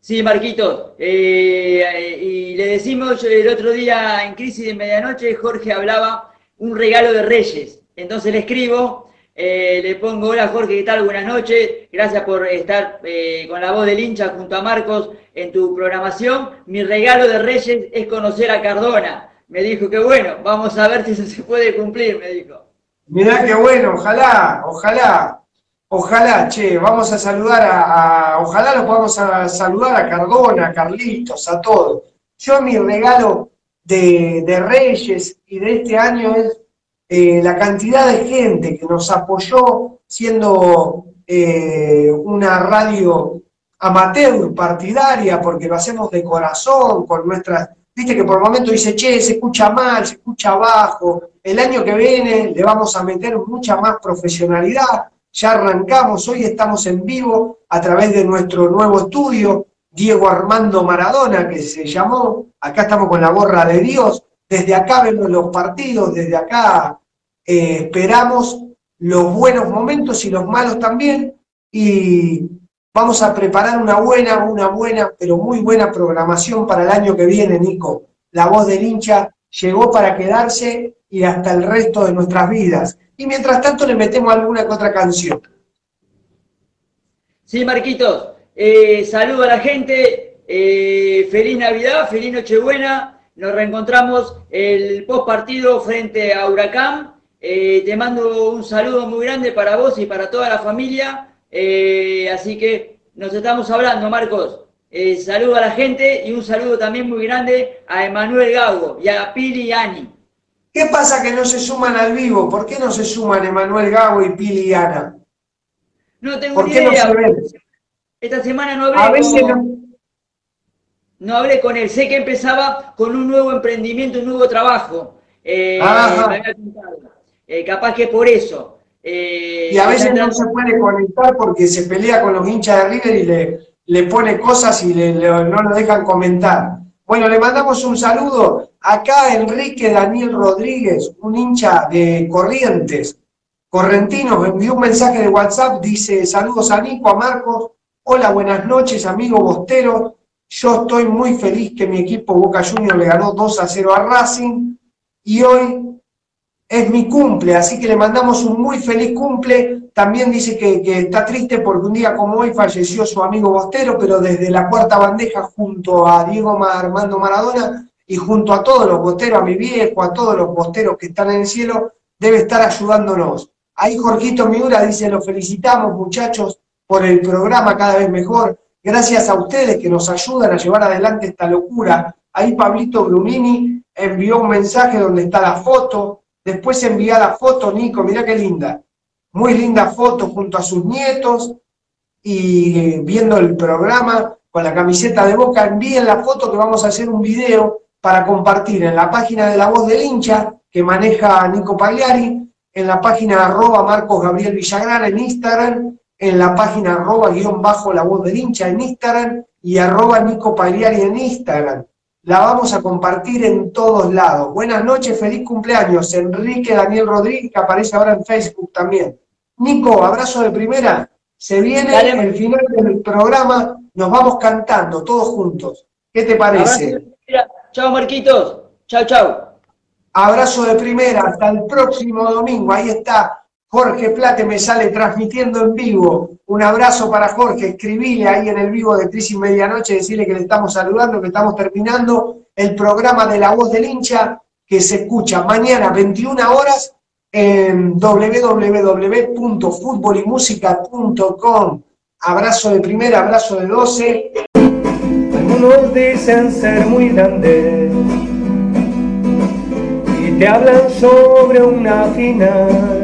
S12: Sí, Marquitos, eh, y le decimos el otro día en Crisis de Medianoche, Jorge hablaba un regalo de Reyes. Entonces le escribo eh, le pongo, hola Jorge, ¿qué tal? Buenas noches. Gracias por estar eh, con la voz del hincha junto a Marcos en tu programación. Mi regalo de Reyes es conocer a Cardona. Me dijo que bueno, vamos a ver si eso se puede cumplir, me dijo.
S2: Mirá qué bueno, ojalá, ojalá, ojalá, che, vamos a saludar a, ojalá lo podamos a saludar a Cardona, a Carlitos, a todos. Yo mi regalo de, de Reyes y de este año es eh, la cantidad de gente que nos apoyó siendo eh, una radio amateur partidaria, porque lo hacemos de corazón, con nuestras, viste que por el momento dice, che, se escucha mal, se escucha bajo, el año que viene le vamos a meter mucha más profesionalidad, ya arrancamos, hoy estamos en vivo a través de nuestro nuevo estudio, Diego Armando Maradona, que se llamó, acá estamos con la gorra de Dios, desde acá vemos los partidos, desde acá eh, esperamos los buenos momentos y los malos también, y vamos a preparar una buena, una buena, pero muy buena programación para el año que viene, Nico. La voz del hincha llegó para quedarse y hasta el resto de nuestras vidas. Y mientras tanto le metemos alguna que otra canción.
S12: Sí, Marquitos, eh, saludo a la gente, eh, feliz Navidad, feliz Nochebuena, nos reencontramos el post partido frente a Huracán. Eh, te mando un saludo muy grande para vos y para toda la familia. Eh, así que nos estamos hablando, Marcos. Eh, saludo a la gente y un saludo también muy grande a Emanuel Gago y a Pili y Ani.
S2: ¿Qué pasa que no se suman al vivo? ¿Por qué no se suman Emanuel Gago y Pili y Ana?
S12: No tengo
S2: ¿Por
S12: ni
S2: qué no
S12: idea.
S2: se ven?
S12: Esta semana no hablé
S2: A veces
S12: con-
S2: no-
S12: no hablé con él. Sé que empezaba con un nuevo emprendimiento, un nuevo trabajo. Eh, me había. Eh, capaz que por eso. Eh,
S2: Y a veces no se puede conectar porque se pelea con los hinchas de River y le, le pone cosas y le- le- no lo dejan comentar. Bueno, le mandamos un saludo acá Enrique Daniel Rodríguez, un hincha de Corrientes, correntino, me envió un mensaje de WhatsApp, dice saludos a Nico, a Marcos, hola, buenas noches, amigo Bostero, yo estoy muy feliz que mi equipo Boca Juniors le ganó 2 a 0 a Racing y hoy es mi cumple, así que le mandamos un muy feliz cumple. También dice que, está triste porque un día como hoy falleció su amigo Bostero, pero desde la cuarta bandeja junto a Diego Ma- Armando Maradona y junto a todos los bosteros, a mi viejo, a todos los bosteros que están en el cielo, debe estar ayudándonos. Ahí Jorgito Miura dice, los felicitamos muchachos por el programa cada vez mejor. Gracias a ustedes que nos ayudan a llevar adelante esta locura. Ahí Pablito Brunini envió un mensaje donde está la foto. Después envía la foto, Nico, mirá qué linda. Muy linda foto junto a sus nietos y eh, viendo el programa con la camiseta de boca. Envíen la foto que vamos a hacer un video para compartir en la página de La Voz del Hincha que maneja Nico Pagliari, en la página arroba Marcos Gabriel Villagrán en Instagram, en la página arroba guion bajo La Voz del Hincha en Instagram y arroba Nico Pagliari en Instagram. La vamos a compartir en todos lados. Buenas noches, feliz cumpleaños. Enrique Daniel Rodríguez, que aparece ahora en Facebook también. Nico, abrazo de primera. Se viene
S12: Dale.
S2: el final del programa. Nos vamos cantando todos juntos. ¿Qué te parece?
S12: Chao, Marquitos. Chao, chao.
S2: Abrazo de primera. Hasta el próximo domingo. Ahí está Jorge Plate me sale transmitiendo en vivo. Un abrazo para Jorge. Escribile ahí en el vivo de Crisis Medianoche, decirle que le estamos saludando, que estamos terminando el programa de La Voz del Hincha, que se escucha mañana 21 horas en www.futbolymusica.com. Abrazo de primera, abrazo de 12.
S15: Algunos dicen ser muy grandes y te hablan sobre una final.